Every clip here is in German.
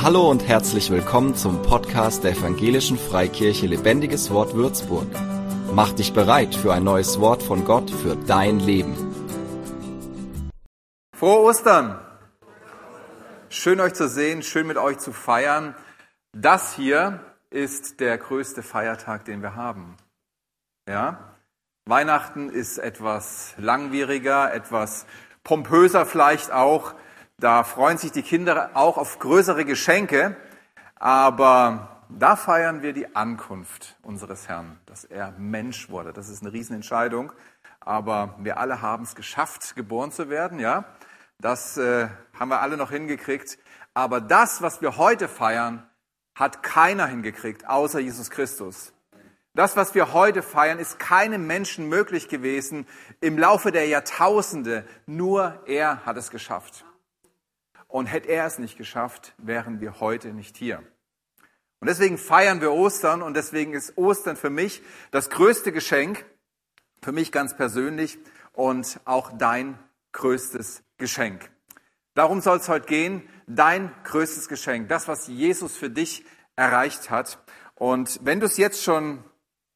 Hallo und herzlich willkommen zum Podcast der Evangelischen Freikirche Lebendiges Wort Würzburg. Mach dich bereit für ein neues Wort von Gott für dein Leben. Frohe Ostern! Schön euch zu sehen, schön mit euch zu feiern. Das hier ist der größte Feiertag, den wir haben. Ja? Weihnachten ist etwas langwieriger, etwas pompöser vielleicht auch. Da freuen sich die Kinder auch auf größere Geschenke, aber da feiern wir die Ankunft unseres Herrn, dass er Mensch wurde. Das ist eine Riesenentscheidung, aber wir alle haben es geschafft, geboren zu werden, ja. Das äh, haben wir alle noch hingekriegt. Aber das, was wir heute feiern, hat keiner hingekriegt, außer Jesus Christus. Das, was wir heute feiern, ist keinem Menschen möglich gewesen im Laufe der Jahrtausende. Nur er hat es geschafft. Und hätte er es nicht geschafft, wären wir heute nicht hier. Und deswegen feiern wir Ostern und deswegen ist Ostern für mich das größte Geschenk, für mich ganz persönlich und auch dein größtes Geschenk. Darum soll es heute gehen, dein größtes Geschenk, das, was Jesus für dich erreicht hat. Und wenn du es jetzt schon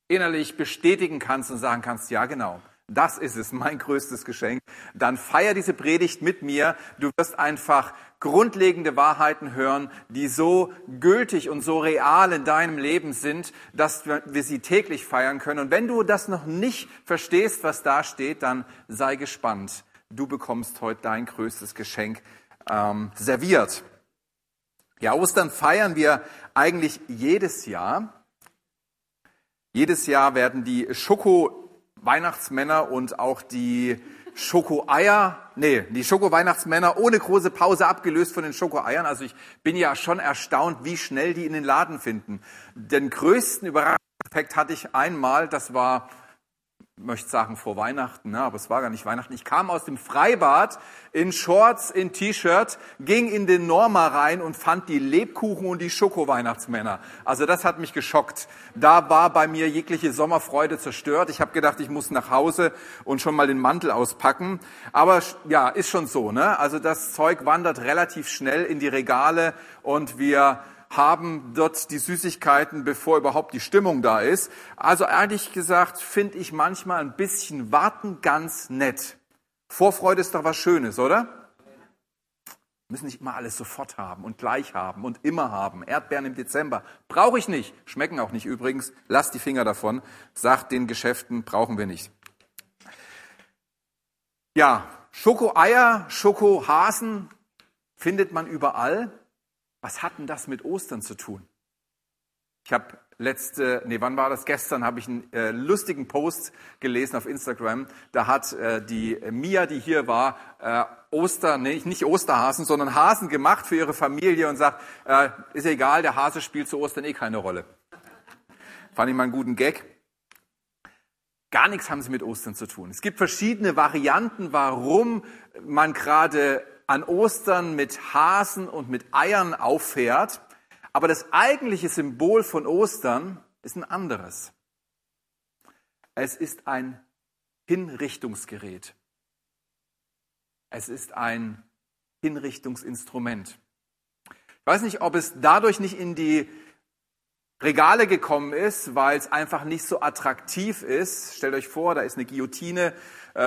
innerlich bestätigen kannst und sagen kannst, ja genau, das ist es, mein größtes Geschenk. Dann feier diese Predigt mit mir. Du wirst einfach grundlegende Wahrheiten hören, die so gültig und so real in deinem Leben sind, dass wir sie täglich feiern können. Und wenn du das noch nicht verstehst, was da steht, dann sei gespannt. Du bekommst heute dein größtes Geschenk ähm, serviert. Ja, Ostern feiern wir eigentlich jedes Jahr. Jedes Jahr werden die Schoko Weihnachtsmänner und auch die Schokoeier, nee, die Schoko-Weihnachtsmänner ohne große Pause abgelöst von den Schokoeiern. Also ich bin ja schon erstaunt, wie schnell die in den Laden finden. Den größten Überraschungseffekt hatte ich einmal, das war möchte sagen vor Weihnachten, ne, aber es war gar nicht Weihnachten. Ich kam aus dem Freibad in Shorts, in T-Shirt, ging in den Norma rein und fand die Lebkuchen und die Schoko-Weihnachtsmänner. Also das hat mich geschockt. Da war bei mir jegliche Sommerfreude zerstört. Ich habe gedacht, ich muss nach Hause und schon mal den Mantel auspacken. Aber ja, ist schon so. Ne? Also das Zeug wandert relativ schnell in die Regale und wir haben dort die Süßigkeiten, bevor überhaupt die Stimmung da ist. Also ehrlich gesagt finde ich manchmal ein bisschen Warten ganz nett. Vorfreude ist doch was Schönes, oder? müssen nicht immer alles sofort haben und gleich haben und immer haben. Erdbeeren im Dezember brauche ich nicht. Schmecken auch nicht übrigens. Lass die Finger davon. Sagt den Geschäften, brauchen wir nicht. Ja, Schokoeier, Schokohasen findet man überall. Was hat denn das mit Ostern zu tun? Ich habe letzte, nee, wann war das? Gestern habe ich einen äh, lustigen Post gelesen auf Instagram. Da hat äh, die Mia, die hier war, äh, Oster, nee, nicht Osterhasen, sondern Hasen gemacht für ihre Familie und sagt, äh, ist egal, der Hase spielt zu Ostern eh keine Rolle. Fand ich mal einen guten Gag. Gar nichts haben sie mit Ostern zu tun. Es gibt verschiedene Varianten, warum man gerade an Ostern mit Hasen und mit Eiern auffährt. Aber das eigentliche Symbol von Ostern ist ein anderes. Es ist ein Hinrichtungsgerät. Es ist ein Hinrichtungsinstrument. Ich weiß nicht, ob es dadurch nicht in die Regale gekommen ist, weil es einfach nicht so attraktiv ist. Stellt euch vor, da ist eine Guillotine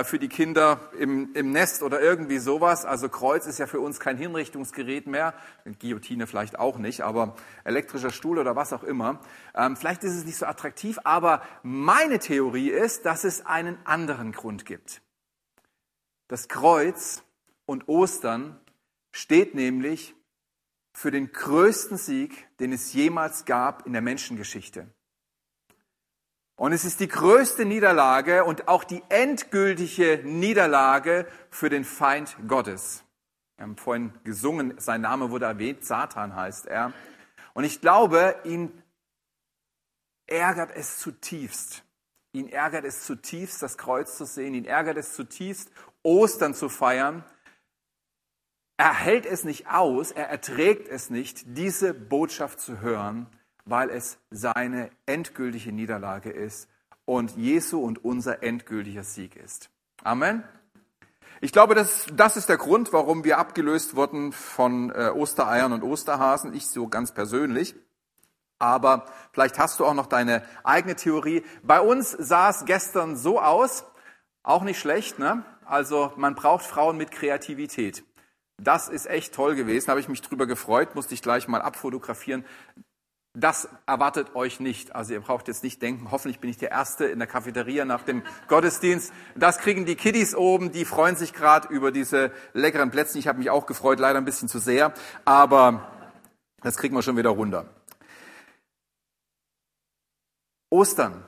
für die Kinder im, im Nest oder irgendwie sowas. Also Kreuz ist ja für uns kein Hinrichtungsgerät mehr. Guillotine vielleicht auch nicht, aber elektrischer Stuhl oder was auch immer. Ähm, vielleicht ist es nicht so attraktiv, aber meine Theorie ist, dass es einen anderen Grund gibt. Das Kreuz und Ostern steht nämlich für den größten Sieg, den es jemals gab in der Menschengeschichte. Und es ist die größte Niederlage und auch die endgültige Niederlage für den Feind Gottes. Wir haben vorhin gesungen, sein Name wurde erwähnt, Satan heißt er. Und ich glaube, ihn ärgert es zutiefst. Ihn ärgert es zutiefst, das Kreuz zu sehen. Ihn ärgert es zutiefst, Ostern zu feiern. Er hält es nicht aus, er erträgt es nicht, diese Botschaft zu hören, weil es seine endgültige Niederlage ist und Jesu und unser endgültiger Sieg ist. Amen. Ich glaube, das, das ist der Grund, warum wir abgelöst wurden von äh, Ostereiern und Osterhasen. Ich so ganz persönlich. Aber vielleicht hast du auch noch deine eigene Theorie. Bei uns sah es gestern so aus, auch nicht schlecht, ne? Also man braucht Frauen mit Kreativität. Das ist echt toll gewesen, habe ich mich drüber gefreut, musste ich gleich mal abfotografieren. Das erwartet euch nicht. Also ihr braucht jetzt nicht denken, hoffentlich bin ich der Erste in der Cafeteria nach dem Gottesdienst. Das kriegen die Kiddies oben, die freuen sich gerade über diese leckeren Plätzchen. Ich habe mich auch gefreut, leider ein bisschen zu sehr, aber das kriegen wir schon wieder runter. Ostern.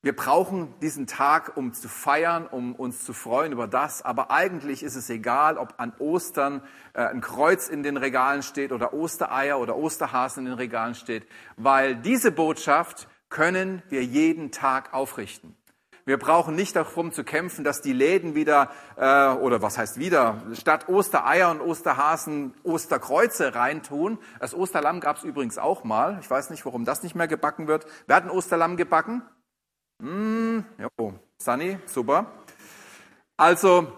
Wir brauchen diesen Tag, um zu feiern, um uns zu freuen über das. Aber eigentlich ist es egal, ob an Ostern äh, ein Kreuz in den Regalen steht oder Ostereier oder Osterhasen in den Regalen steht, weil diese Botschaft können wir jeden Tag aufrichten. Wir brauchen nicht darum zu kämpfen, dass die Läden wieder, äh, oder was heißt wieder, statt Ostereier und Osterhasen Osterkreuze reintun. Das Osterlamm gab es übrigens auch mal. Ich weiß nicht, warum das nicht mehr gebacken wird. Wer hat ein Osterlamm gebacken? Mm, jo, Sunny, super. Also,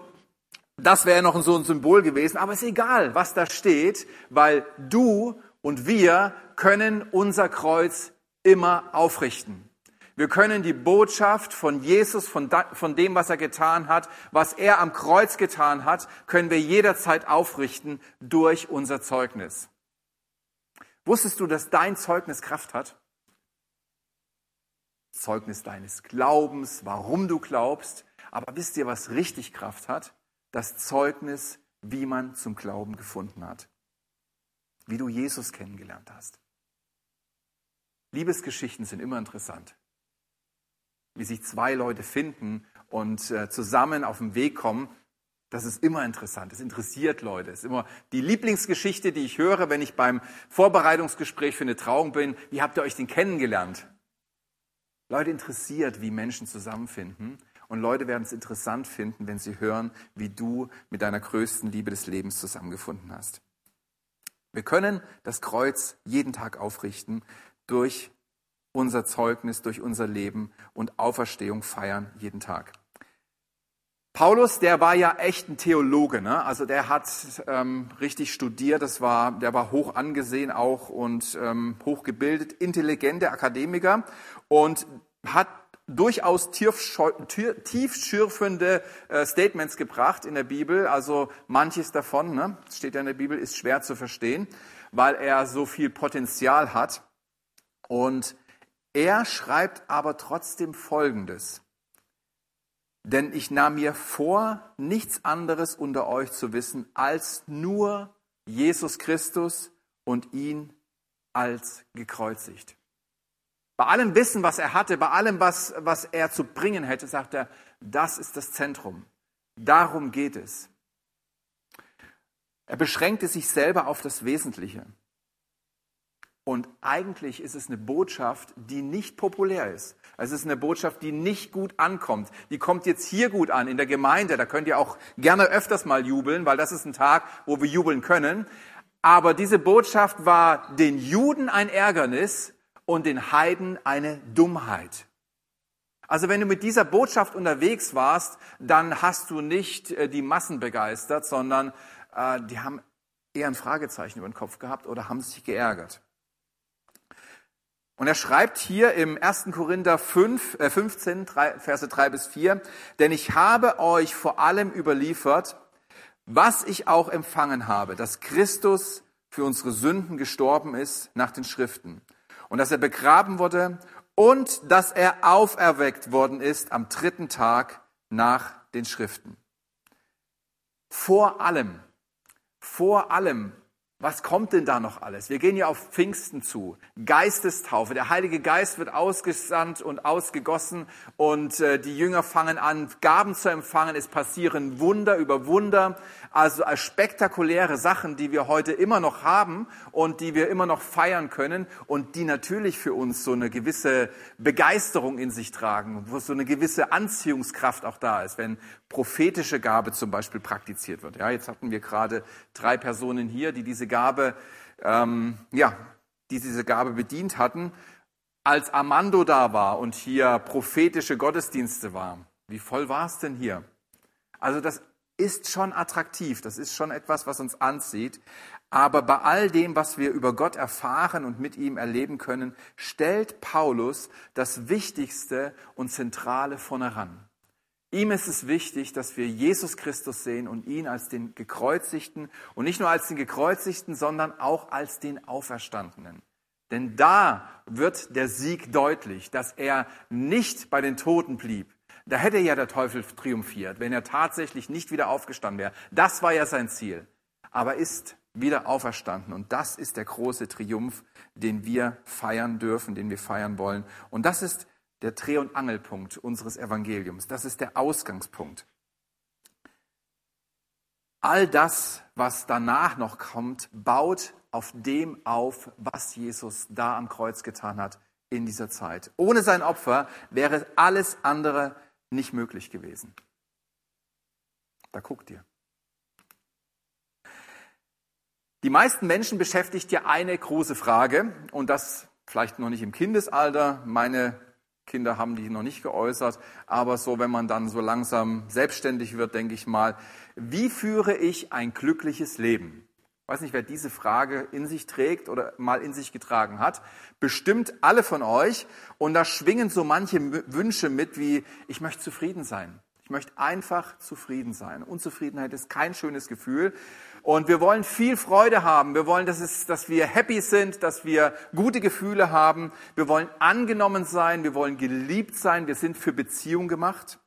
das wäre noch so ein Symbol gewesen, aber ist egal, was da steht, weil du und wir können unser Kreuz immer aufrichten. Wir können die Botschaft von Jesus, von, von dem, was er getan hat, was er am Kreuz getan hat, können wir jederzeit aufrichten durch unser Zeugnis. Wusstest du, dass dein Zeugnis Kraft hat? Zeugnis deines Glaubens, warum du glaubst. Aber wisst ihr, was richtig Kraft hat? Das Zeugnis, wie man zum Glauben gefunden hat. Wie du Jesus kennengelernt hast. Liebesgeschichten sind immer interessant. Wie sich zwei Leute finden und äh, zusammen auf den Weg kommen, das ist immer interessant. Das interessiert Leute. Das ist immer die Lieblingsgeschichte, die ich höre, wenn ich beim Vorbereitungsgespräch für eine Trauung bin. Wie habt ihr euch denn kennengelernt? Leute interessiert, wie Menschen zusammenfinden. Und Leute werden es interessant finden, wenn sie hören, wie du mit deiner größten Liebe des Lebens zusammengefunden hast. Wir können das Kreuz jeden Tag aufrichten durch unser Zeugnis, durch unser Leben und Auferstehung feiern jeden Tag. Paulus, der war ja echt ein Theologe, ne? also der hat ähm, richtig studiert, das war, der war hoch angesehen auch und ähm, hochgebildet, intelligente Akademiker und hat durchaus tiefschürfende äh, Statements gebracht in der Bibel. Also manches davon, ne, steht ja in der Bibel, ist schwer zu verstehen, weil er so viel Potenzial hat. Und er schreibt aber trotzdem Folgendes. Denn ich nahm mir vor, nichts anderes unter euch zu wissen, als nur Jesus Christus und ihn als gekreuzigt. Bei allem Wissen, was er hatte, bei allem, was, was er zu bringen hätte, sagt er, das ist das Zentrum. Darum geht es. Er beschränkte sich selber auf das Wesentliche. Und eigentlich ist es eine Botschaft, die nicht populär ist. Es ist eine Botschaft, die nicht gut ankommt. Die kommt jetzt hier gut an, in der Gemeinde. Da könnt ihr auch gerne öfters mal jubeln, weil das ist ein Tag, wo wir jubeln können. Aber diese Botschaft war den Juden ein Ärgernis, und den Heiden eine Dummheit. Also wenn du mit dieser Botschaft unterwegs warst, dann hast du nicht äh, die Massen begeistert, sondern äh, die haben eher ein Fragezeichen über den Kopf gehabt oder haben sich geärgert. Und er schreibt hier im 1. Korinther 5, äh 15, 3, Verse 3 bis 4, denn ich habe euch vor allem überliefert, was ich auch empfangen habe, dass Christus für unsere Sünden gestorben ist nach den Schriften und dass er begraben wurde und dass er auferweckt worden ist am dritten Tag nach den Schriften. Vor allem, vor allem was kommt denn da noch alles? Wir gehen ja auf Pfingsten zu. Geistestaufe. Der Heilige Geist wird ausgesandt und ausgegossen und äh, die Jünger fangen an, Gaben zu empfangen. Es passieren Wunder über Wunder. Also als spektakuläre Sachen, die wir heute immer noch haben und die wir immer noch feiern können und die natürlich für uns so eine gewisse Begeisterung in sich tragen, wo so eine gewisse Anziehungskraft auch da ist, wenn prophetische Gabe zum Beispiel praktiziert wird. Ja, jetzt hatten wir gerade drei Personen hier, die diese Gabe, ähm, ja, die diese Gabe bedient hatten, als Armando da war und hier prophetische Gottesdienste war. Wie voll war es denn hier? Also das ist schon attraktiv, das ist schon etwas, was uns anzieht. Aber bei all dem, was wir über Gott erfahren und mit ihm erleben können, stellt Paulus das Wichtigste und Zentrale von heran. Ihm ist es wichtig, dass wir Jesus Christus sehen und ihn als den Gekreuzigten und nicht nur als den Gekreuzigten, sondern auch als den Auferstandenen. Denn da wird der Sieg deutlich, dass er nicht bei den Toten blieb. Da hätte ja der Teufel triumphiert, wenn er tatsächlich nicht wieder aufgestanden wäre. Das war ja sein Ziel. Aber ist wieder auferstanden. Und das ist der große Triumph, den wir feiern dürfen, den wir feiern wollen. Und das ist der Dreh- und Angelpunkt unseres Evangeliums. Das ist der Ausgangspunkt. All das, was danach noch kommt, baut auf dem auf, was Jesus da am Kreuz getan hat in dieser Zeit. Ohne sein Opfer wäre alles andere nicht möglich gewesen. Da guckt ihr. Die meisten Menschen beschäftigt ja eine große Frage und das vielleicht noch nicht im Kindesalter. Meine Kinder haben die noch nicht geäußert, aber so, wenn man dann so langsam selbstständig wird, denke ich mal, wie führe ich ein glückliches Leben? Ich weiß nicht, wer diese Frage in sich trägt oder mal in sich getragen hat. Bestimmt alle von euch. Und da schwingen so manche Wünsche mit, wie ich möchte zufrieden sein. Ich möchte einfach zufrieden sein. Unzufriedenheit ist kein schönes Gefühl. Und wir wollen viel Freude haben. Wir wollen, dass, es, dass wir happy sind, dass wir gute Gefühle haben. Wir wollen angenommen sein. Wir wollen geliebt sein. Wir sind für Beziehung gemacht.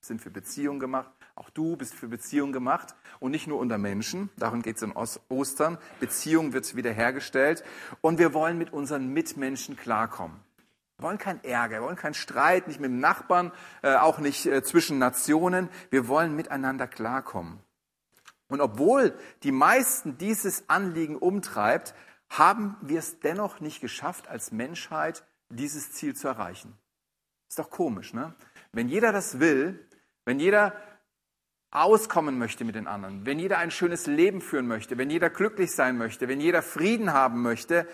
Wir sind für Beziehung gemacht. Auch du bist für Beziehung gemacht und nicht nur unter Menschen. Darum geht es in Ostern. Beziehung wird wiederhergestellt. Und wir wollen mit unseren Mitmenschen klarkommen. Wir wollen keinen Ärger, wir wollen keinen Streit, nicht mit dem Nachbarn, äh, auch nicht äh, zwischen Nationen. Wir wollen miteinander klarkommen. Und obwohl die meisten dieses Anliegen umtreibt, haben wir es dennoch nicht geschafft, als Menschheit dieses Ziel zu erreichen. Ist doch komisch, ne? Wenn jeder das will, wenn jeder auskommen möchte mit den anderen, wenn jeder ein schönes Leben führen möchte, wenn jeder glücklich sein möchte, wenn jeder Frieden haben möchte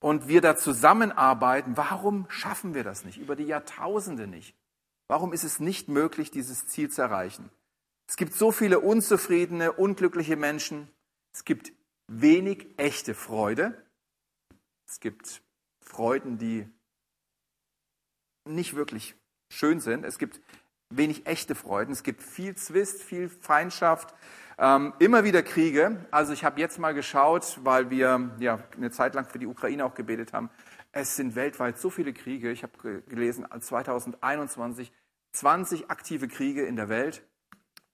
und wir da zusammenarbeiten, warum schaffen wir das nicht? Über die Jahrtausende nicht. Warum ist es nicht möglich, dieses Ziel zu erreichen? Es gibt so viele unzufriedene, unglückliche Menschen. Es gibt wenig echte Freude. Es gibt Freuden, die nicht wirklich schön sind. Es gibt wenig echte Freuden. Es gibt viel Zwist, viel Feindschaft, ähm, immer wieder Kriege. Also ich habe jetzt mal geschaut, weil wir ja eine Zeit lang für die Ukraine auch gebetet haben. Es sind weltweit so viele Kriege. Ich habe gelesen, 2021 20 aktive Kriege in der Welt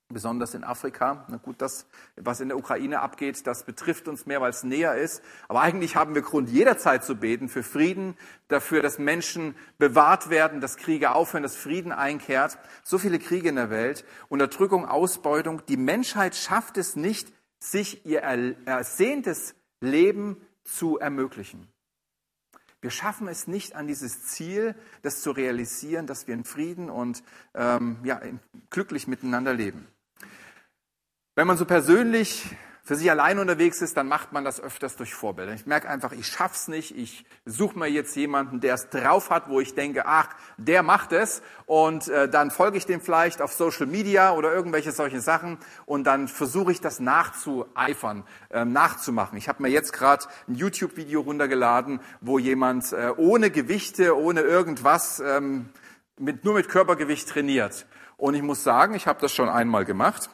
besonders in Afrika. Na gut, das, was in der Ukraine abgeht, das betrifft uns mehr, weil es näher ist. Aber eigentlich haben wir Grund, jederzeit zu beten für Frieden, dafür, dass Menschen bewahrt werden, dass Kriege aufhören, dass Frieden einkehrt. So viele Kriege in der Welt, Unterdrückung, Ausbeutung. Die Menschheit schafft es nicht, sich ihr ersehntes Leben zu ermöglichen. Wir schaffen es nicht an dieses Ziel, das zu realisieren, dass wir in Frieden und ähm, ja, glücklich miteinander leben. Wenn man so persönlich für sich allein unterwegs ist, dann macht man das öfters durch Vorbilder. Ich merke einfach, ich schaff's nicht. Ich suche mir jetzt jemanden, der es drauf hat, wo ich denke, ach, der macht es. Und äh, dann folge ich dem vielleicht auf Social Media oder irgendwelche solche Sachen. Und dann versuche ich das nachzueifern, äh, nachzumachen. Ich habe mir jetzt gerade ein YouTube-Video runtergeladen, wo jemand äh, ohne Gewichte, ohne irgendwas, ähm, mit, nur mit Körpergewicht trainiert. Und ich muss sagen, ich habe das schon einmal gemacht.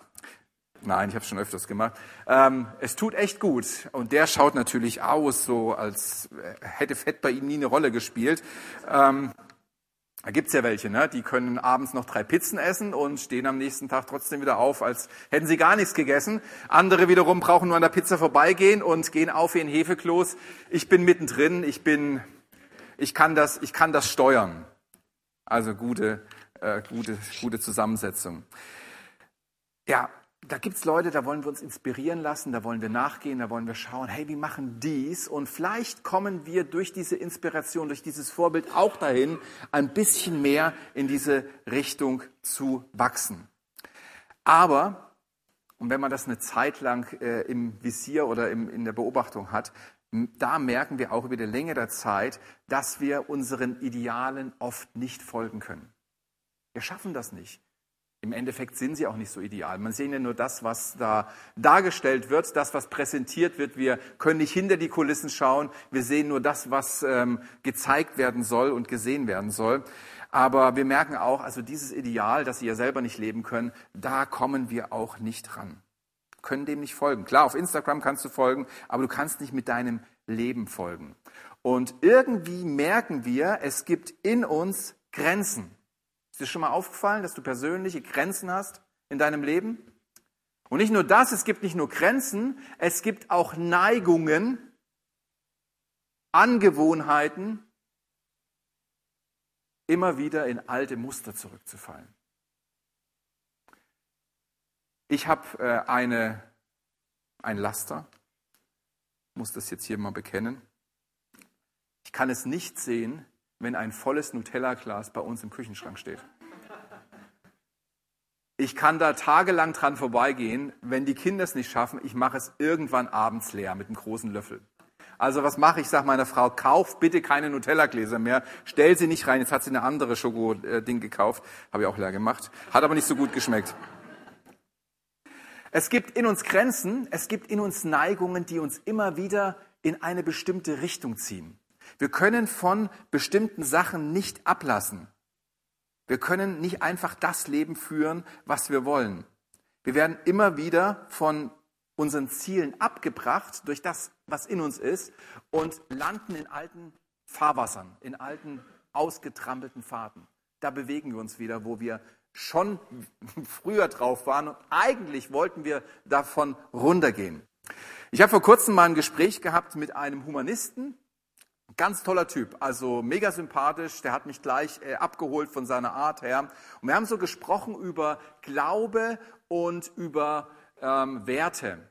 Nein, ich habe es schon öfters gemacht. Ähm, es tut echt gut. Und der schaut natürlich aus, so als hätte Fett bei ihm nie eine Rolle gespielt. Ähm, da gibt's ja welche, ne? die können abends noch drei Pizzen essen und stehen am nächsten Tag trotzdem wieder auf, als hätten sie gar nichts gegessen. Andere wiederum brauchen nur an der Pizza vorbeigehen und gehen auf wie ein Hefeklos. Ich bin mittendrin, ich bin, ich kann das, ich kann das steuern. Also gute, äh, gute, gute Zusammensetzung. Ja, da gibt's Leute, da wollen wir uns inspirieren lassen, da wollen wir nachgehen, da wollen wir schauen, hey, wie machen dies? Und vielleicht kommen wir durch diese Inspiration, durch dieses Vorbild auch dahin, ein bisschen mehr in diese Richtung zu wachsen. Aber, und wenn man das eine Zeit lang äh, im Visier oder im, in der Beobachtung hat, da merken wir auch über die Länge der Zeit, dass wir unseren Idealen oft nicht folgen können. Wir schaffen das nicht. Im Endeffekt sind sie auch nicht so ideal. Man sehen ja nur das, was da dargestellt wird, das, was präsentiert wird. Wir können nicht hinter die Kulissen schauen. Wir sehen nur das, was ähm, gezeigt werden soll und gesehen werden soll. Aber wir merken auch, also dieses Ideal, das sie ja selber nicht leben können, da kommen wir auch nicht ran. Können dem nicht folgen. Klar, auf Instagram kannst du folgen, aber du kannst nicht mit deinem Leben folgen. Und irgendwie merken wir, es gibt in uns Grenzen. Ist dir schon mal aufgefallen, dass du persönliche Grenzen hast in deinem Leben? Und nicht nur das, es gibt nicht nur Grenzen, es gibt auch Neigungen, Angewohnheiten, immer wieder in alte Muster zurückzufallen. Ich habe äh, eine, ein Laster, muss das jetzt hier mal bekennen. Ich kann es nicht sehen, wenn ein volles Nutella-Glas bei uns im Küchenschrank steht. Ich kann da tagelang dran vorbeigehen. Wenn die Kinder es nicht schaffen, ich mache es irgendwann abends leer mit einem großen Löffel. Also was mache ich? Sag meiner Frau, kauf bitte keine Nutella-Gläser mehr, stell sie nicht rein. Jetzt hat sie eine andere Schoko-Ding gekauft, habe ich auch leer gemacht, hat aber nicht so gut geschmeckt. Es gibt in uns Grenzen, es gibt in uns Neigungen, die uns immer wieder in eine bestimmte Richtung ziehen. Wir können von bestimmten Sachen nicht ablassen. Wir können nicht einfach das Leben führen, was wir wollen. Wir werden immer wieder von unseren Zielen abgebracht durch das, was in uns ist und landen in alten Fahrwassern, in alten ausgetrampelten Fahrten. Da bewegen wir uns wieder, wo wir schon früher drauf waren und eigentlich wollten wir davon runtergehen. Ich habe vor kurzem mal ein Gespräch gehabt mit einem Humanisten, Ganz toller Typ, also mega sympathisch, der hat mich gleich äh, abgeholt von seiner Art her. Und wir haben so gesprochen über Glaube und über ähm, Werte.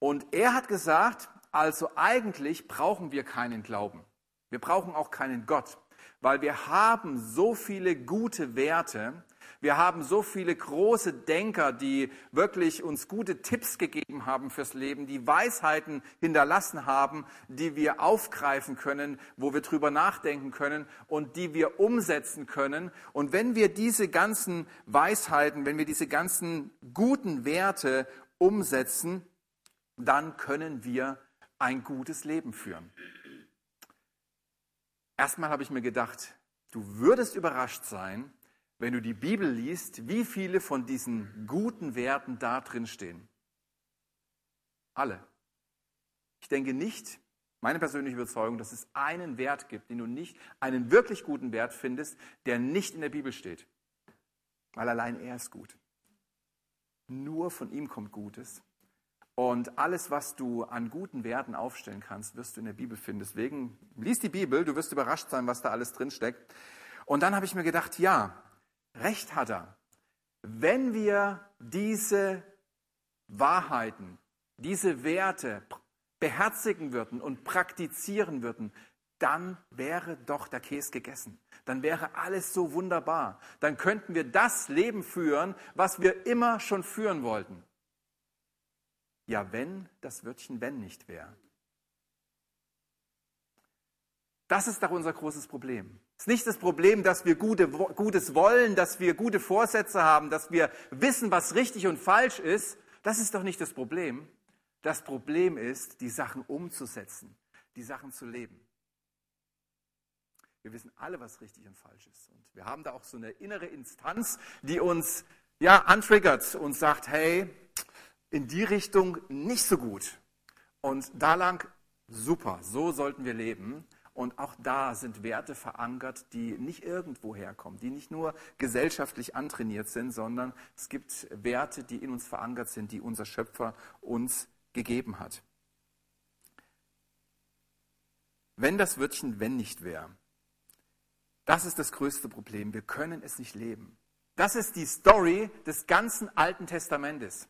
Und er hat gesagt, also eigentlich brauchen wir keinen Glauben. Wir brauchen auch keinen Gott, weil wir haben so viele gute Werte, wir haben so viele große Denker, die wirklich uns gute Tipps gegeben haben fürs Leben, die Weisheiten hinterlassen haben, die wir aufgreifen können, wo wir drüber nachdenken können und die wir umsetzen können. Und wenn wir diese ganzen Weisheiten, wenn wir diese ganzen guten Werte umsetzen, dann können wir ein gutes Leben führen. Erstmal habe ich mir gedacht, du würdest überrascht sein, wenn du die Bibel liest, wie viele von diesen guten Werten da drin stehen. Alle. Ich denke nicht, meine persönliche Überzeugung, dass es einen Wert gibt, den du nicht, einen wirklich guten Wert findest, der nicht in der Bibel steht. Weil allein er ist gut. Nur von ihm kommt Gutes. Und alles, was du an guten Werten aufstellen kannst, wirst du in der Bibel finden. Deswegen lies die Bibel, du wirst überrascht sein, was da alles drin steckt. Und dann habe ich mir gedacht, ja, Recht hat er. Wenn wir diese Wahrheiten, diese Werte beherzigen würden und praktizieren würden, dann wäre doch der Käse gegessen. Dann wäre alles so wunderbar. Dann könnten wir das Leben führen, was wir immer schon führen wollten. Ja, wenn das Wörtchen wenn nicht wäre. Das ist doch unser großes Problem. Es ist nicht das Problem, dass wir gute, Gutes wollen, dass wir gute Vorsätze haben, dass wir wissen, was richtig und falsch ist. Das ist doch nicht das Problem. Das Problem ist, die Sachen umzusetzen, die Sachen zu leben. Wir wissen alle, was richtig und falsch ist. Und wir haben da auch so eine innere Instanz, die uns ja antriggert und sagt, hey, in die Richtung nicht so gut. Und da lang super, so sollten wir leben. Und auch da sind Werte verankert, die nicht irgendwo herkommen, die nicht nur gesellschaftlich antrainiert sind, sondern es gibt Werte, die in uns verankert sind, die unser Schöpfer uns gegeben hat. Wenn das Wörtchen wenn nicht wäre, das ist das größte Problem. Wir können es nicht leben. Das ist die Story des ganzen Alten Testamentes.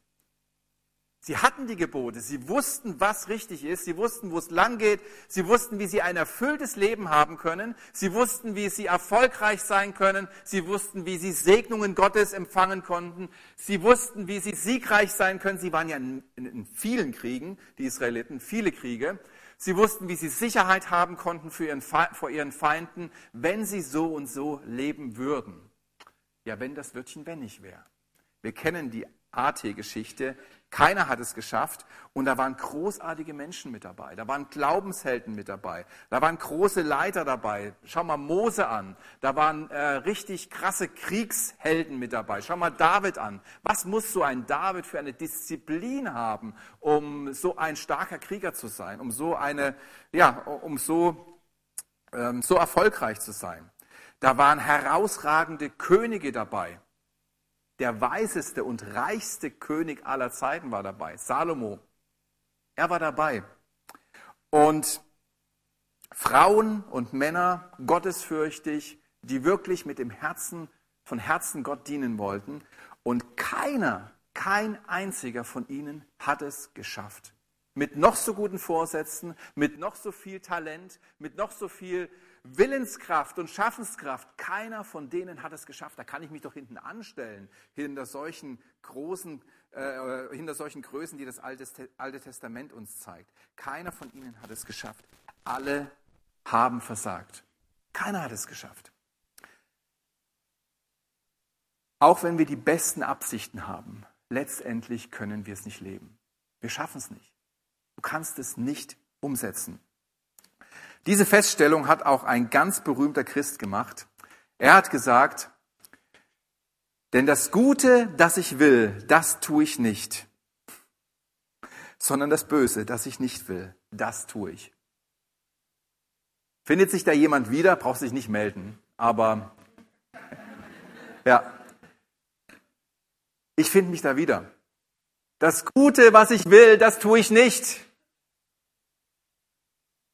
Sie hatten die Gebote, sie wussten, was richtig ist, sie wussten, wo es lang geht, sie wussten, wie sie ein erfülltes Leben haben können, sie wussten, wie sie erfolgreich sein können, sie wussten, wie sie Segnungen Gottes empfangen konnten, sie wussten, wie sie siegreich sein können. Sie waren ja in, in, in vielen Kriegen, die Israeliten, viele Kriege. Sie wussten, wie sie Sicherheit haben konnten ihren, vor ihren Feinden, wenn sie so und so leben würden. Ja, wenn das Wörtchen wenn nicht wäre. Wir kennen die AT-Geschichte. Keiner hat es geschafft. Und da waren großartige Menschen mit dabei. Da waren Glaubenshelden mit dabei. Da waren große Leiter dabei. Schau mal Mose an. Da waren äh, richtig krasse Kriegshelden mit dabei. Schau mal David an. Was muss so ein David für eine Disziplin haben, um so ein starker Krieger zu sein, um so eine, ja, um so, ähm, so erfolgreich zu sein? Da waren herausragende Könige dabei. Der weiseste und reichste König aller Zeiten war dabei, Salomo. Er war dabei. Und Frauen und Männer, gottesfürchtig, die wirklich mit dem Herzen, von Herzen Gott dienen wollten. Und keiner, kein einziger von ihnen hat es geschafft. Mit noch so guten Vorsätzen, mit noch so viel Talent, mit noch so viel Willenskraft und Schaffenskraft, keiner von denen hat es geschafft. Da kann ich mich doch hinten anstellen, hinter solchen großen, äh, hinter solchen Größen, die das Alte, Alte Testament uns zeigt. Keiner von ihnen hat es geschafft. Alle haben versagt. Keiner hat es geschafft. Auch wenn wir die besten Absichten haben, letztendlich können wir es nicht leben. Wir schaffen es nicht. Du kannst es nicht umsetzen. Diese Feststellung hat auch ein ganz berühmter Christ gemacht. Er hat gesagt, denn das Gute, das ich will, das tue ich nicht, sondern das Böse, das ich nicht will, das tue ich. Findet sich da jemand wieder, braucht sich nicht melden, aber ja, ich finde mich da wieder. Das Gute, was ich will, das tue ich nicht.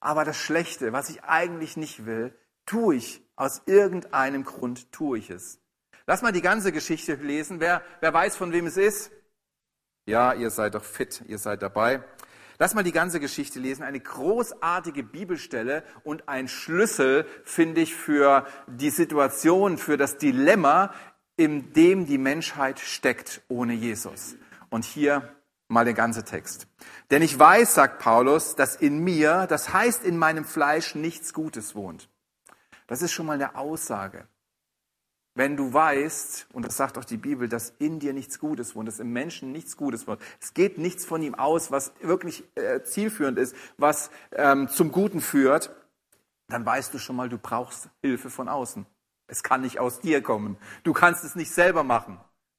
Aber das Schlechte, was ich eigentlich nicht will, tue ich. Aus irgendeinem Grund tue ich es. Lass mal die ganze Geschichte lesen. Wer, wer weiß, von wem es ist? Ja, ihr seid doch fit, ihr seid dabei. Lass mal die ganze Geschichte lesen. Eine großartige Bibelstelle und ein Schlüssel, finde ich, für die Situation, für das Dilemma, in dem die Menschheit steckt ohne Jesus. Und hier mal der ganze Text. Denn ich weiß, sagt Paulus, dass in mir, das heißt in meinem Fleisch, nichts Gutes wohnt. Das ist schon mal eine Aussage. Wenn du weißt, und das sagt auch die Bibel, dass in dir nichts Gutes wohnt, dass im Menschen nichts Gutes wohnt, es geht nichts von ihm aus, was wirklich äh, zielführend ist, was ähm, zum Guten führt, dann weißt du schon mal, du brauchst Hilfe von außen. Es kann nicht aus dir kommen. Du kannst es nicht selber machen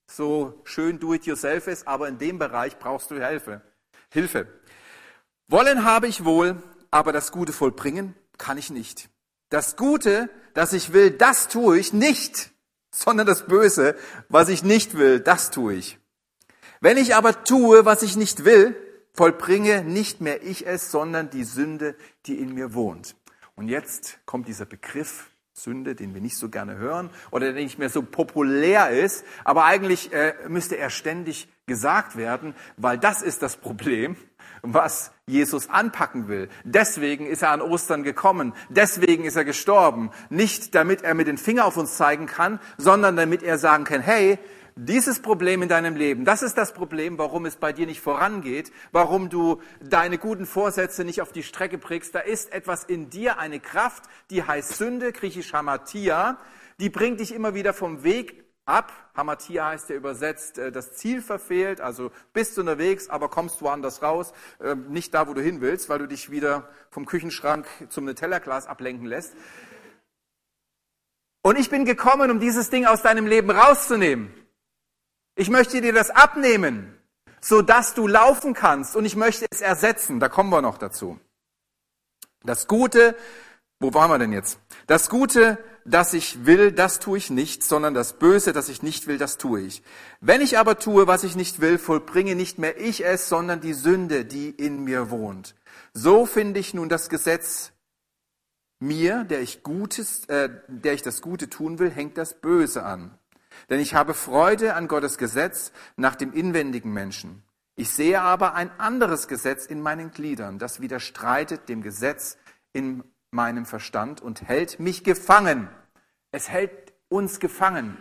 so schön do-it-yourself ist, aber in dem Bereich brauchst du Hilfe. Hilfe. Wollen habe ich wohl, aber das Gute vollbringen kann ich nicht. Das Gute, das ich will, das tue ich nicht, sondern das Böse, was ich nicht will, das tue ich. Wenn ich aber tue, was ich nicht will, vollbringe nicht mehr ich es, sondern die Sünde, die in mir wohnt. Und jetzt kommt dieser Begriff Sünde, den wir nicht so gerne hören oder der nicht mehr so populär ist. Aber eigentlich äh, müsste er ständig gesagt werden, weil das ist das Problem, was Jesus anpacken will. Deswegen ist er an Ostern gekommen. Deswegen ist er gestorben. Nicht damit er mit den Finger auf uns zeigen kann, sondern damit er sagen kann, hey, dieses Problem in deinem Leben, das ist das Problem, warum es bei dir nicht vorangeht, warum du deine guten Vorsätze nicht auf die Strecke bringst. Da ist etwas in dir, eine Kraft, die heißt Sünde, griechisch Hamatia, die bringt dich immer wieder vom Weg ab. Hamatia heißt ja übersetzt, äh, das Ziel verfehlt, also bist du unterwegs, aber kommst woanders raus, äh, nicht da, wo du hin willst, weil du dich wieder vom Küchenschrank zum Tellerglas ablenken lässt. Und ich bin gekommen, um dieses Ding aus deinem Leben rauszunehmen. Ich möchte dir das abnehmen, so dass du laufen kannst und ich möchte es ersetzen. Da kommen wir noch dazu. Das Gute, wo waren wir denn jetzt? Das Gute, das ich will, das tue ich nicht, sondern das Böse, das ich nicht will, das tue ich. Wenn ich aber tue, was ich nicht will, vollbringe nicht mehr ich es, sondern die Sünde, die in mir wohnt. So finde ich nun das Gesetz mir, der ich Gutes, äh, der ich das Gute tun will, hängt das Böse an. Denn ich habe Freude an Gottes Gesetz nach dem inwendigen Menschen. Ich sehe aber ein anderes Gesetz in meinen Gliedern, das widerstreitet dem Gesetz in meinem Verstand und hält mich gefangen. Es hält uns gefangen.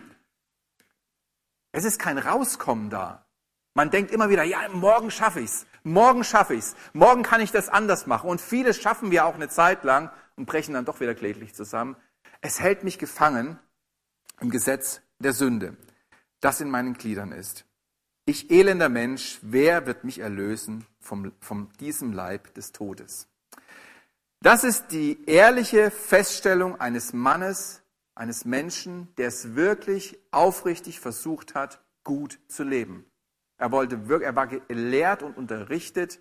Es ist kein Rauskommen da. Man denkt immer wieder, ja, morgen schaffe ich's. Morgen schaffe ich's. Morgen kann ich das anders machen. Und vieles schaffen wir auch eine Zeit lang und brechen dann doch wieder kläglich zusammen. Es hält mich gefangen im Gesetz der Sünde. das in meinen Gliedern ist. Ich elender Mensch, wer wird mich erlösen vom, vom diesem Leib des Todes? Das ist die ehrliche Feststellung eines Mannes, eines Menschen, der es wirklich aufrichtig versucht hat, gut zu leben. Er, wollte, er war gelehrt und unterrichtet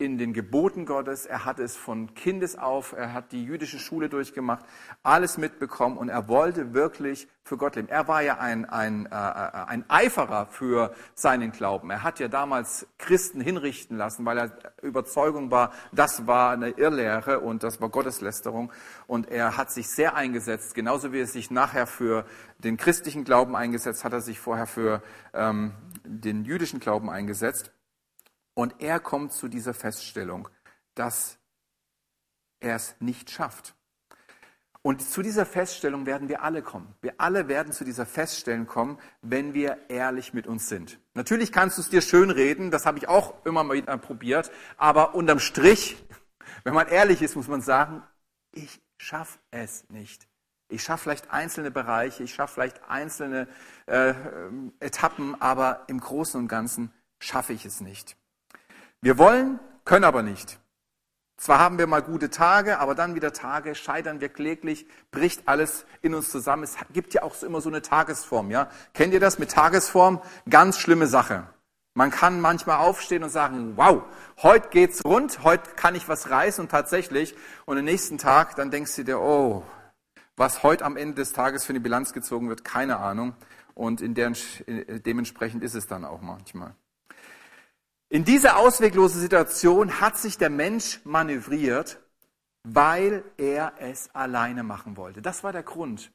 in den Geboten Gottes. Er hat es von Kindes auf, er hat die jüdische Schule durchgemacht, alles mitbekommen und er wollte wirklich für Gott leben. Er war ja ein, ein, äh, ein Eiferer für seinen Glauben. Er hat ja damals Christen hinrichten lassen, weil er Überzeugung war, das war eine Irrlehre und das war Gotteslästerung. Und er hat sich sehr eingesetzt, genauso wie er sich nachher für den christlichen Glauben eingesetzt, hat er sich vorher für ähm, den jüdischen Glauben eingesetzt. Und er kommt zu dieser Feststellung, dass er es nicht schafft. Und zu dieser Feststellung werden wir alle kommen. Wir alle werden zu dieser Feststellung kommen, wenn wir ehrlich mit uns sind. Natürlich kannst du es dir schön reden, das habe ich auch immer mal wieder probiert, aber unterm Strich, wenn man ehrlich ist, muss man sagen, ich schaffe es nicht. Ich schaffe vielleicht einzelne Bereiche, ich schaffe vielleicht einzelne äh, Etappen, aber im Großen und Ganzen schaffe ich es nicht. Wir wollen, können aber nicht. Zwar haben wir mal gute Tage, aber dann wieder Tage, scheitern wir kläglich, bricht alles in uns zusammen. Es gibt ja auch so immer so eine Tagesform, ja. Kennt ihr das mit Tagesform? Ganz schlimme Sache. Man kann manchmal aufstehen und sagen, wow, heute geht's rund, heute kann ich was reißen und tatsächlich. Und am nächsten Tag, dann denkst du dir, oh, was heute am Ende des Tages für eine Bilanz gezogen wird, keine Ahnung. Und in deren, dementsprechend ist es dann auch manchmal. In diese ausweglose Situation hat sich der Mensch manövriert, weil er es alleine machen wollte. Das war der Grund.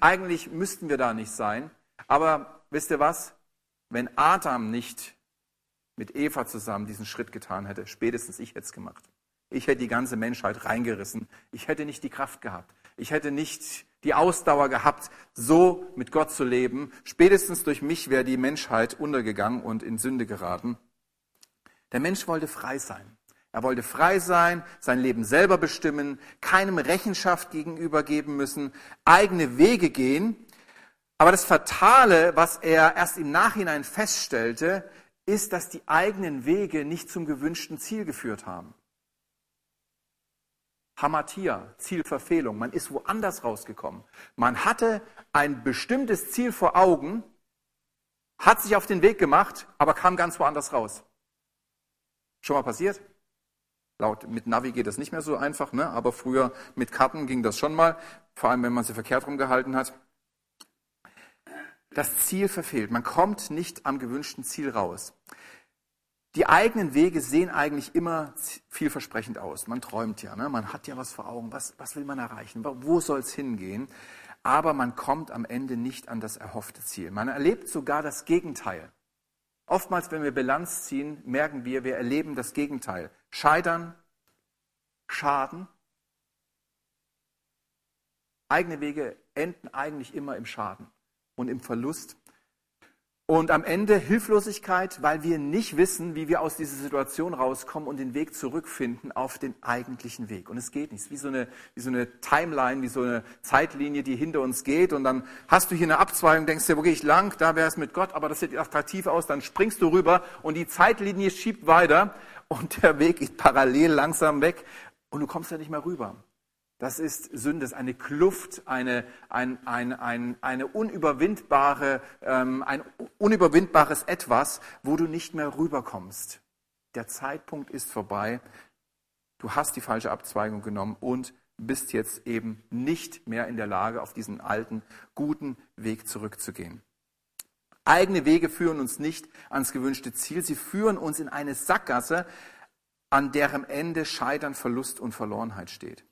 Eigentlich müssten wir da nicht sein, aber wisst ihr was? Wenn Adam nicht mit Eva zusammen diesen Schritt getan hätte, spätestens ich hätte es gemacht. Ich hätte die ganze Menschheit reingerissen. Ich hätte nicht die Kraft gehabt. Ich hätte nicht die Ausdauer gehabt, so mit Gott zu leben. Spätestens durch mich wäre die Menschheit untergegangen und in Sünde geraten. Der Mensch wollte frei sein. Er wollte frei sein, sein Leben selber bestimmen, keinem Rechenschaft gegenüber geben müssen, eigene Wege gehen. Aber das Fatale, was er erst im Nachhinein feststellte, ist, dass die eigenen Wege nicht zum gewünschten Ziel geführt haben. Hamatia, Zielverfehlung. Man ist woanders rausgekommen. Man hatte ein bestimmtes Ziel vor Augen, hat sich auf den Weg gemacht, aber kam ganz woanders raus. Schon mal passiert? Laut, mit Navi geht das nicht mehr so einfach, ne? aber früher mit Karten ging das schon mal, vor allem wenn man sie verkehrt rumgehalten hat. Das Ziel verfehlt. Man kommt nicht am gewünschten Ziel raus. Die eigenen Wege sehen eigentlich immer vielversprechend aus. Man träumt ja, ne? man hat ja was vor Augen. Was, was will man erreichen? Wo soll es hingehen? Aber man kommt am Ende nicht an das erhoffte Ziel. Man erlebt sogar das Gegenteil. Oftmals, wenn wir Bilanz ziehen, merken wir, wir erleben das Gegenteil. Scheitern, Schaden. Eigene Wege enden eigentlich immer im Schaden und im Verlust und am Ende Hilflosigkeit, weil wir nicht wissen, wie wir aus dieser Situation rauskommen und den Weg zurückfinden auf den eigentlichen Weg. Und es geht nicht. Es ist wie so eine, wie so eine Timeline, wie so eine Zeitlinie, die hinter uns geht. Und dann hast du hier eine Abzweigung, denkst dir, wo gehe ich lang? Da wäre es mit Gott, aber das sieht attraktiv aus. Dann springst du rüber und die Zeitlinie schiebt weiter und der Weg ist parallel langsam weg und du kommst ja nicht mehr rüber. Das ist Sünde, das ist eine Kluft, eine, ein, ein, ein, eine unüberwindbare, ähm, ein unüberwindbares Etwas, wo du nicht mehr rüberkommst. Der Zeitpunkt ist vorbei. Du hast die falsche Abzweigung genommen und bist jetzt eben nicht mehr in der Lage, auf diesen alten, guten Weg zurückzugehen. Eigene Wege führen uns nicht ans gewünschte Ziel. Sie führen uns in eine Sackgasse, an deren Ende Scheitern, Verlust und Verlorenheit steht.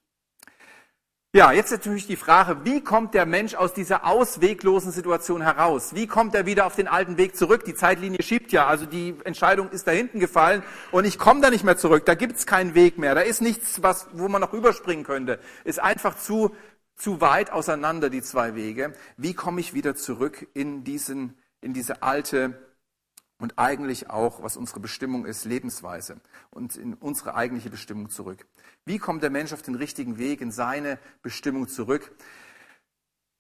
Ja, jetzt natürlich die Frage, wie kommt der Mensch aus dieser ausweglosen Situation heraus? Wie kommt er wieder auf den alten Weg zurück? Die Zeitlinie schiebt ja, also die Entscheidung ist da hinten gefallen und ich komme da nicht mehr zurück. Da gibt's keinen Weg mehr. Da ist nichts, was, wo man noch überspringen könnte. Ist einfach zu, zu weit auseinander, die zwei Wege. Wie komme ich wieder zurück in diesen, in diese alte und eigentlich auch, was unsere Bestimmung ist, Lebensweise und in unsere eigentliche Bestimmung zurück. Wie kommt der Mensch auf den richtigen Weg in seine Bestimmung zurück?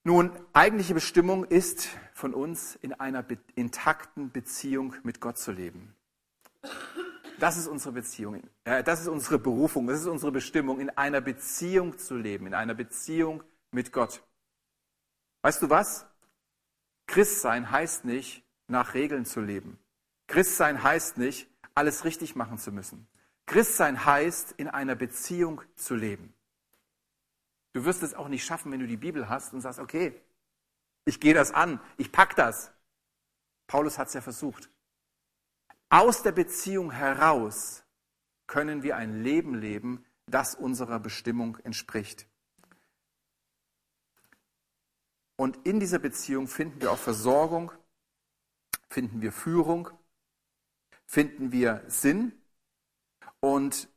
Nun, eigentliche Bestimmung ist von uns in einer intakten Beziehung mit Gott zu leben. Das ist unsere Beziehung, äh, das ist unsere Berufung, das ist unsere Bestimmung, in einer Beziehung zu leben, in einer Beziehung mit Gott. Weißt du was? Christsein heißt nicht, nach Regeln zu leben. Christsein heißt nicht, alles richtig machen zu müssen. Christsein heißt, in einer Beziehung zu leben. Du wirst es auch nicht schaffen, wenn du die Bibel hast und sagst, okay, ich gehe das an, ich pack das. Paulus hat es ja versucht. Aus der Beziehung heraus können wir ein Leben leben, das unserer Bestimmung entspricht. Und in dieser Beziehung finden wir auch Versorgung, finden wir Führung, finden wir Sinn und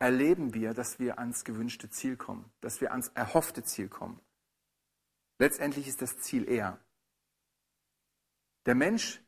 erleben wir, dass wir ans gewünschte Ziel kommen, dass wir ans erhoffte Ziel kommen. Letztendlich ist das Ziel er. Der Mensch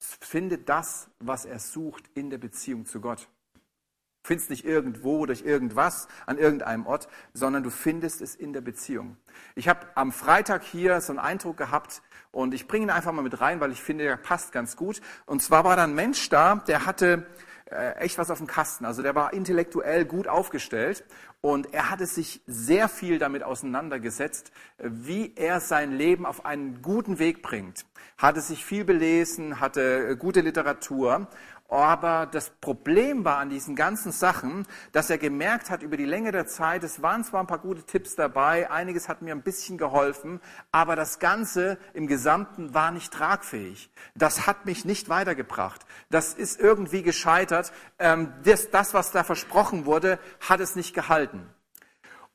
findet das, was er sucht, in der Beziehung zu Gott. Du findest nicht irgendwo durch irgendwas an irgendeinem Ort, sondern du findest es in der Beziehung. Ich habe am Freitag hier so einen Eindruck gehabt und ich bringe ihn einfach mal mit rein, weil ich finde, er passt ganz gut. Und zwar war da ein Mensch da, der hatte äh, echt was auf dem Kasten. Also der war intellektuell gut aufgestellt und er hatte sich sehr viel damit auseinandergesetzt, wie er sein Leben auf einen guten Weg bringt. Hatte sich viel belesen, hatte äh, gute Literatur aber das Problem war an diesen ganzen Sachen, dass er gemerkt hat über die Länge der Zeit, es waren zwar ein paar gute Tipps dabei, einiges hat mir ein bisschen geholfen, aber das Ganze im Gesamten war nicht tragfähig. Das hat mich nicht weitergebracht. Das ist irgendwie gescheitert. Ähm, das, das was da versprochen wurde, hat es nicht gehalten.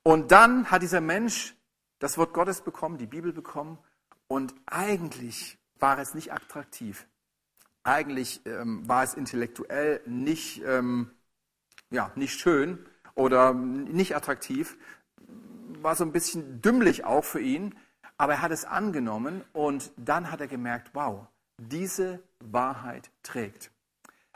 Und dann hat dieser Mensch das Wort Gottes bekommen, die Bibel bekommen und eigentlich war es nicht attraktiv eigentlich ähm, war es intellektuell nicht, ähm, ja, nicht schön oder nicht attraktiv, war so ein bisschen dümmlich auch für ihn, aber er hat es angenommen und dann hat er gemerkt, wow, diese Wahrheit trägt.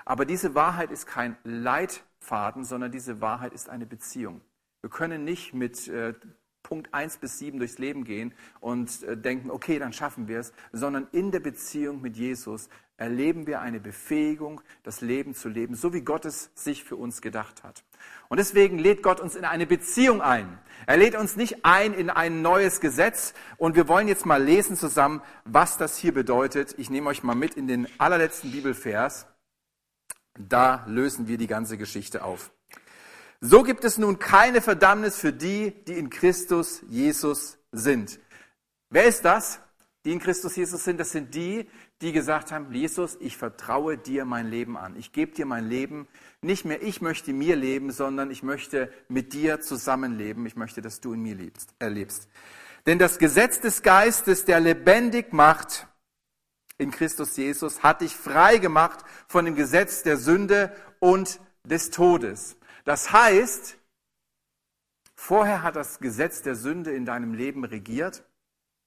Aber diese Wahrheit ist kein Leitfaden, sondern diese Wahrheit ist eine Beziehung. Wir können nicht mit äh, Punkt 1 bis 7 durchs Leben gehen und äh, denken, okay, dann schaffen wir es, sondern in der Beziehung mit Jesus erleben wir eine Befähigung, das Leben zu leben, so wie Gott es sich für uns gedacht hat. Und deswegen lädt Gott uns in eine Beziehung ein. Er lädt uns nicht ein in ein neues Gesetz. Und wir wollen jetzt mal lesen zusammen, was das hier bedeutet. Ich nehme euch mal mit in den allerletzten Bibelvers. Da lösen wir die ganze Geschichte auf. So gibt es nun keine Verdammnis für die, die in Christus Jesus sind. Wer ist das? Die in Christus Jesus sind, das sind die, die gesagt haben, Jesus, ich vertraue dir mein Leben an. Ich gebe dir mein Leben. Nicht mehr ich möchte mir leben, sondern ich möchte mit dir zusammenleben. Ich möchte, dass du in mir lebst, erlebst. Denn das Gesetz des Geistes, der lebendig macht in Christus Jesus, hat dich frei gemacht von dem Gesetz der Sünde und des Todes. Das heißt, vorher hat das Gesetz der Sünde in deinem Leben regiert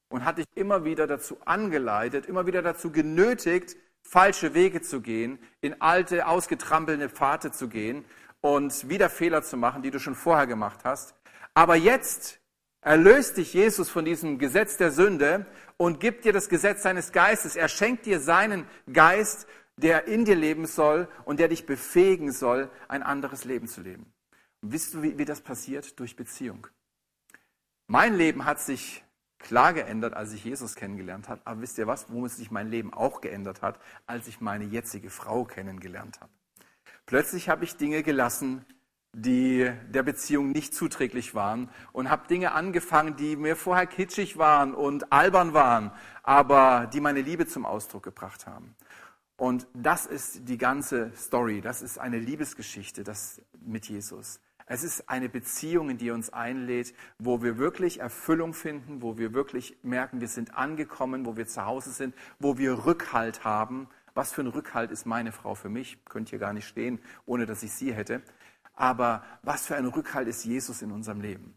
und hat dich immer wieder dazu angeleitet, immer wieder dazu genötigt, falsche Wege zu gehen, in alte, ausgetrampelte Pfade zu gehen und wieder Fehler zu machen, die du schon vorher gemacht hast. Aber jetzt erlöst dich Jesus von diesem Gesetz der Sünde und gibt dir das Gesetz seines Geistes. Er schenkt dir seinen Geist, der in dir leben soll und der dich befähigen soll, ein anderes Leben zu leben. Und wisst du, wie, wie das passiert? Durch Beziehung. Mein Leben hat sich klar geändert, als ich Jesus kennengelernt habe. Aber wisst ihr was, womit sich mein Leben auch geändert hat, als ich meine jetzige Frau kennengelernt habe? Plötzlich habe ich Dinge gelassen, die der Beziehung nicht zuträglich waren und habe Dinge angefangen, die mir vorher kitschig waren und albern waren, aber die meine Liebe zum Ausdruck gebracht haben. Und das ist die ganze Story, das ist eine Liebesgeschichte, das mit Jesus. Es ist eine Beziehung, in die uns einlädt, wo wir wirklich Erfüllung finden, wo wir wirklich merken, wir sind angekommen, wo wir zu Hause sind, wo wir Rückhalt haben. Was für ein Rückhalt ist meine Frau für mich? Könnt ihr gar nicht stehen, ohne dass ich sie hätte. Aber was für ein Rückhalt ist Jesus in unserem Leben?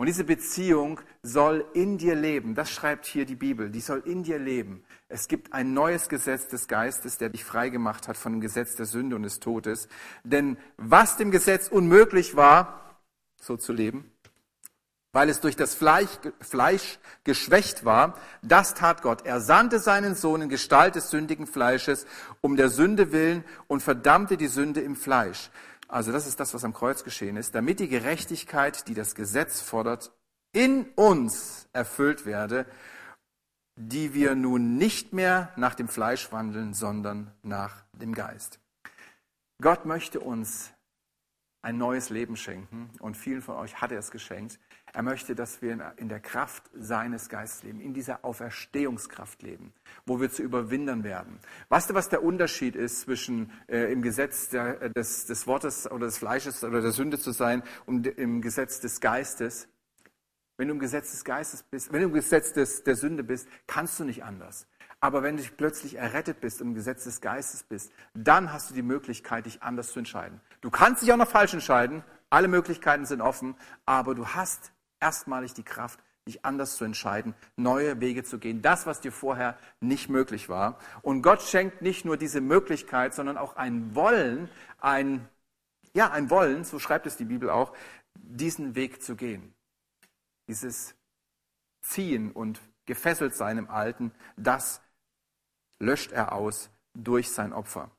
Und diese Beziehung soll in dir leben. Das schreibt hier die Bibel. Die soll in dir leben. Es gibt ein neues Gesetz des Geistes, der dich frei gemacht hat von dem Gesetz der Sünde und des Todes. Denn was dem Gesetz unmöglich war, so zu leben, weil es durch das Fleisch, Fleisch geschwächt war, das tat Gott. Er sandte seinen Sohn in Gestalt des sündigen Fleisches um der Sünde willen und verdammte die Sünde im Fleisch. Also das ist das, was am Kreuz geschehen ist, damit die Gerechtigkeit, die das Gesetz fordert, in uns erfüllt werde, die wir nun nicht mehr nach dem Fleisch wandeln, sondern nach dem Geist. Gott möchte uns ein neues Leben schenken und vielen von euch hat er es geschenkt. Er möchte, dass wir in der Kraft seines Geistes leben, in dieser Auferstehungskraft leben, wo wir zu überwindern werden. Weißt du, was der Unterschied ist zwischen äh, im Gesetz der, äh, des, des Wortes oder des Fleisches oder der Sünde zu sein und im Gesetz des Geistes? Wenn du im Gesetz des Geistes bist, wenn du im Gesetz des, der Sünde bist, kannst du nicht anders. Aber wenn du plötzlich errettet bist und im Gesetz des Geistes bist, dann hast du die Möglichkeit, dich anders zu entscheiden. Du kannst dich auch noch falsch entscheiden. Alle Möglichkeiten sind offen. Aber du hast erstmalig die Kraft, dich anders zu entscheiden, neue Wege zu gehen. Das, was dir vorher nicht möglich war. Und Gott schenkt nicht nur diese Möglichkeit, sondern auch ein Wollen, ein, ja, ein Wollen, so schreibt es die Bibel auch, diesen Weg zu gehen. Dieses Ziehen und gefesselt sein im Alten, das löscht er aus durch sein Opfer.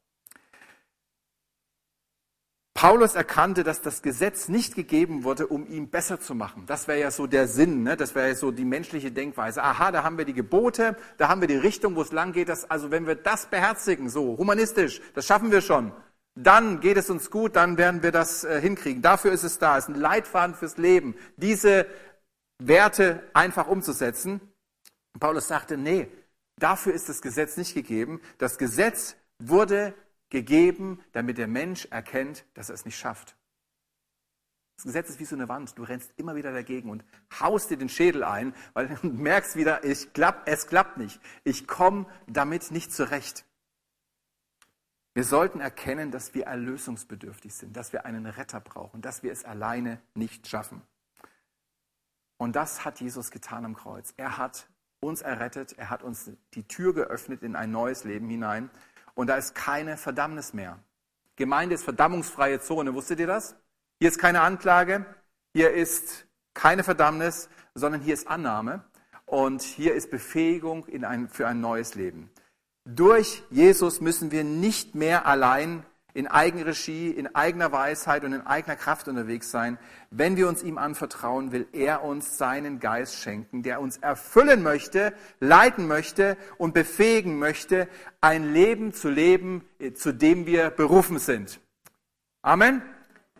Paulus erkannte, dass das Gesetz nicht gegeben wurde, um ihn besser zu machen. Das wäre ja so der Sinn, ne? das wäre ja so die menschliche Denkweise. Aha, da haben wir die Gebote, da haben wir die Richtung, wo es lang geht. Das, also wenn wir das beherzigen, so humanistisch, das schaffen wir schon, dann geht es uns gut, dann werden wir das äh, hinkriegen. Dafür ist es da, es ist ein Leitfaden fürs Leben, diese Werte einfach umzusetzen. Paulus sagte, nee, dafür ist das Gesetz nicht gegeben. Das Gesetz wurde gegeben, damit der Mensch erkennt, dass er es nicht schafft. Das Gesetz ist wie so eine Wand. Du rennst immer wieder dagegen und haust dir den Schädel ein, weil du merkst wieder, ich klapp, es klappt nicht. Ich komme damit nicht zurecht. Wir sollten erkennen, dass wir erlösungsbedürftig sind, dass wir einen Retter brauchen, dass wir es alleine nicht schaffen. Und das hat Jesus getan am Kreuz. Er hat uns errettet, er hat uns die Tür geöffnet in ein neues Leben hinein. Und da ist keine Verdammnis mehr. Gemeinde ist verdammungsfreie Zone. Wusstet ihr das? Hier ist keine Anklage, hier ist keine Verdammnis, sondern hier ist Annahme und hier ist Befähigung in ein, für ein neues Leben. Durch Jesus müssen wir nicht mehr allein in Eigenregie, in eigener Weisheit und in eigener Kraft unterwegs sein. Wenn wir uns ihm anvertrauen, will er uns seinen Geist schenken, der uns erfüllen möchte, leiten möchte und befähigen möchte, ein Leben zu leben, zu dem wir berufen sind. Amen.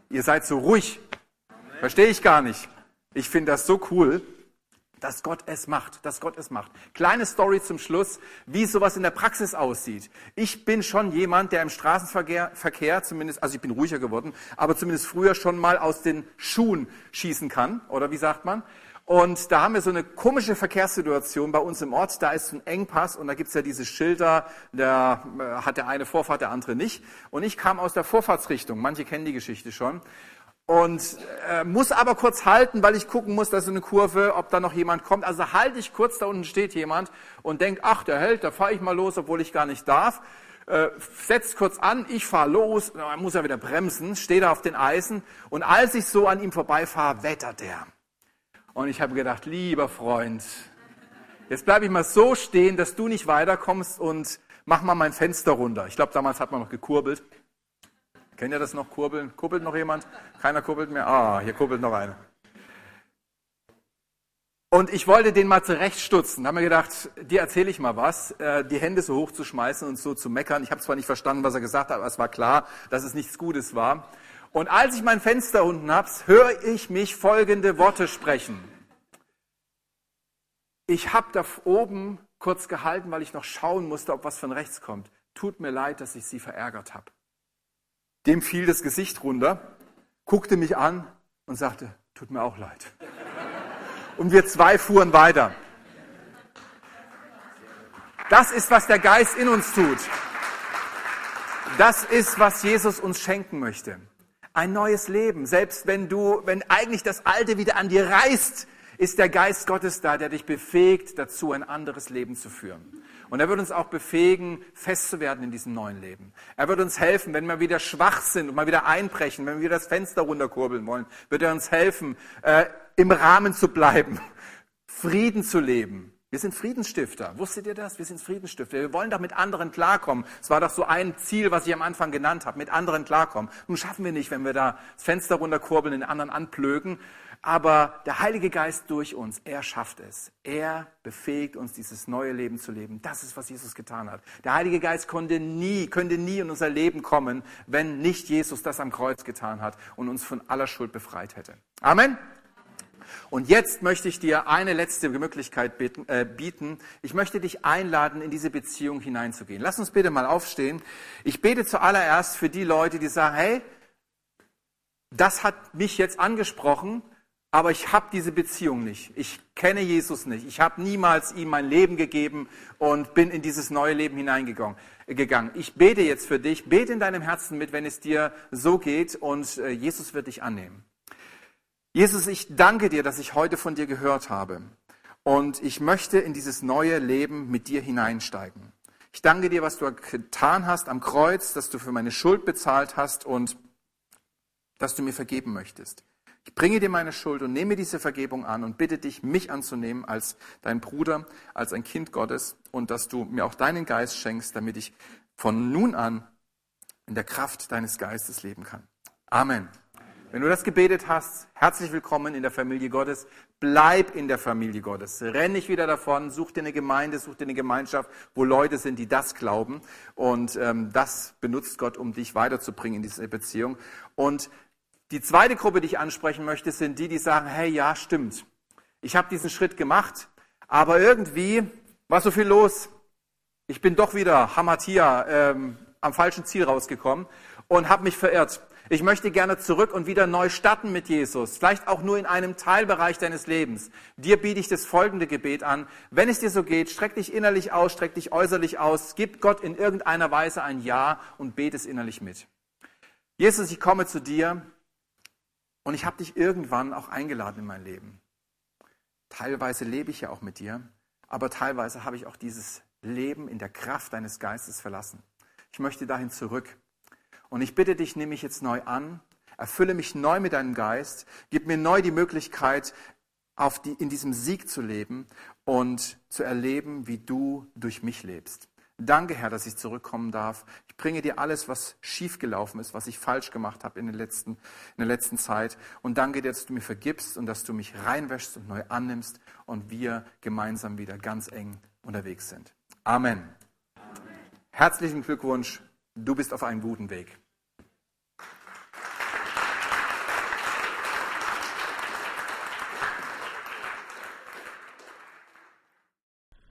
Ihr seid so ruhig. Verstehe ich gar nicht. Ich finde das so cool dass Gott es macht, dass Gott es macht. Kleine Story zum Schluss, wie sowas in der Praxis aussieht. Ich bin schon jemand, der im Straßenverkehr, Verkehr zumindest, also ich bin ruhiger geworden, aber zumindest früher schon mal aus den Schuhen schießen kann, oder wie sagt man? Und da haben wir so eine komische Verkehrssituation bei uns im Ort. Da ist ein Engpass und da gibt's ja diese Schilder, da äh, hat der eine Vorfahrt, der andere nicht. Und ich kam aus der Vorfahrtsrichtung. Manche kennen die Geschichte schon und äh, muss aber kurz halten, weil ich gucken muss, dass so eine Kurve, ob da noch jemand kommt. Also halte ich kurz, da unten steht jemand und denke, ach, der hält, da fahre ich mal los, obwohl ich gar nicht darf. Äh, setzt kurz an, ich fahre los, dann muss er wieder bremsen, stehe da auf den Eisen und als ich so an ihm vorbeifahre, wettert er. Und ich habe gedacht, lieber Freund, jetzt bleibe ich mal so stehen, dass du nicht weiterkommst und mach mal mein Fenster runter. Ich glaube, damals hat man noch gekurbelt. Kennt ihr das noch, kurbeln? Kurbelt noch jemand? Keiner kurbelt mehr? Ah, hier kurbelt noch einer. Und ich wollte den mal zurechtstutzen. Da haben wir gedacht, dir erzähle ich mal was, äh, die Hände so hoch zu schmeißen und so zu meckern. Ich habe zwar nicht verstanden, was er gesagt hat, aber es war klar, dass es nichts Gutes war. Und als ich mein Fenster unten hab's, höre ich mich folgende Worte sprechen. Ich habe da oben kurz gehalten, weil ich noch schauen musste, ob was von rechts kommt. Tut mir leid, dass ich Sie verärgert habe. Dem fiel das Gesicht runter, guckte mich an und sagte, tut mir auch leid. Und wir zwei fuhren weiter. Das ist, was der Geist in uns tut. Das ist, was Jesus uns schenken möchte. Ein neues Leben. Selbst wenn du, wenn eigentlich das Alte wieder an dir reißt, ist der Geist Gottes da, der dich befähigt, dazu ein anderes Leben zu führen. Und er wird uns auch befähigen, fest zu werden in diesem neuen Leben. Er wird uns helfen, wenn wir wieder schwach sind und mal wieder einbrechen, wenn wir wieder das Fenster runterkurbeln wollen, wird er uns helfen, äh, im Rahmen zu bleiben, Frieden zu leben. Wir sind Friedensstifter. Wusstet ihr das? Wir sind Friedensstifter. Wir wollen doch mit anderen klarkommen. Es war doch so ein Ziel, was ich am Anfang genannt habe, mit anderen klarkommen. Nun schaffen wir nicht, wenn wir da das Fenster runterkurbeln, den anderen anplögen. Aber der Heilige Geist durch uns, er schafft es. Er befähigt uns, dieses neue Leben zu leben. Das ist, was Jesus getan hat. Der Heilige Geist konnte nie, könnte nie in unser Leben kommen, wenn nicht Jesus das am Kreuz getan hat und uns von aller Schuld befreit hätte. Amen. Und jetzt möchte ich dir eine letzte Möglichkeit bieten, äh, bieten. Ich möchte dich einladen, in diese Beziehung hineinzugehen. Lass uns bitte mal aufstehen. Ich bete zuallererst für die Leute, die sagen, hey, das hat mich jetzt angesprochen, aber ich habe diese Beziehung nicht. Ich kenne Jesus nicht. Ich habe niemals ihm mein Leben gegeben und bin in dieses neue Leben hineingegangen. Ich bete jetzt für dich. Bete in deinem Herzen mit, wenn es dir so geht und äh, Jesus wird dich annehmen. Jesus, ich danke dir, dass ich heute von dir gehört habe. Und ich möchte in dieses neue Leben mit dir hineinsteigen. Ich danke dir, was du getan hast am Kreuz, dass du für meine Schuld bezahlt hast und dass du mir vergeben möchtest. Ich bringe dir meine Schuld und nehme diese Vergebung an und bitte dich, mich anzunehmen als dein Bruder, als ein Kind Gottes und dass du mir auch deinen Geist schenkst, damit ich von nun an in der Kraft deines Geistes leben kann. Amen. Wenn du das gebetet hast, herzlich willkommen in der Familie Gottes. Bleib in der Familie Gottes. Renn nicht wieder davon. Such dir eine Gemeinde, such dir eine Gemeinschaft, wo Leute sind, die das glauben. Und ähm, das benutzt Gott, um dich weiterzubringen in diese Beziehung. Und die zweite Gruppe, die ich ansprechen möchte, sind die, die sagen, hey, ja, stimmt. Ich habe diesen Schritt gemacht, aber irgendwie war so viel los. Ich bin doch wieder Hamatia ähm, am falschen Ziel rausgekommen und habe mich verirrt. Ich möchte gerne zurück und wieder neu starten mit Jesus, vielleicht auch nur in einem Teilbereich deines Lebens. Dir biete ich das folgende Gebet an. Wenn es dir so geht, streck dich innerlich aus, streck dich äußerlich aus, gib Gott in irgendeiner Weise ein Ja und bete es innerlich mit. Jesus, ich komme zu dir und ich habe dich irgendwann auch eingeladen in mein Leben. Teilweise lebe ich ja auch mit dir, aber teilweise habe ich auch dieses Leben in der Kraft deines Geistes verlassen. Ich möchte dahin zurück. Und ich bitte dich, nehme mich jetzt neu an, erfülle mich neu mit deinem Geist, gib mir neu die Möglichkeit, die, in diesem Sieg zu leben und zu erleben, wie du durch mich lebst. Danke, Herr, dass ich zurückkommen darf. Ich bringe dir alles, was schiefgelaufen ist, was ich falsch gemacht habe in, den letzten, in der letzten Zeit. Und danke dir, dass du mir vergibst und dass du mich reinwäschst und neu annimmst und wir gemeinsam wieder ganz eng unterwegs sind. Amen. Amen. Herzlichen Glückwunsch. Du bist auf einem guten Weg.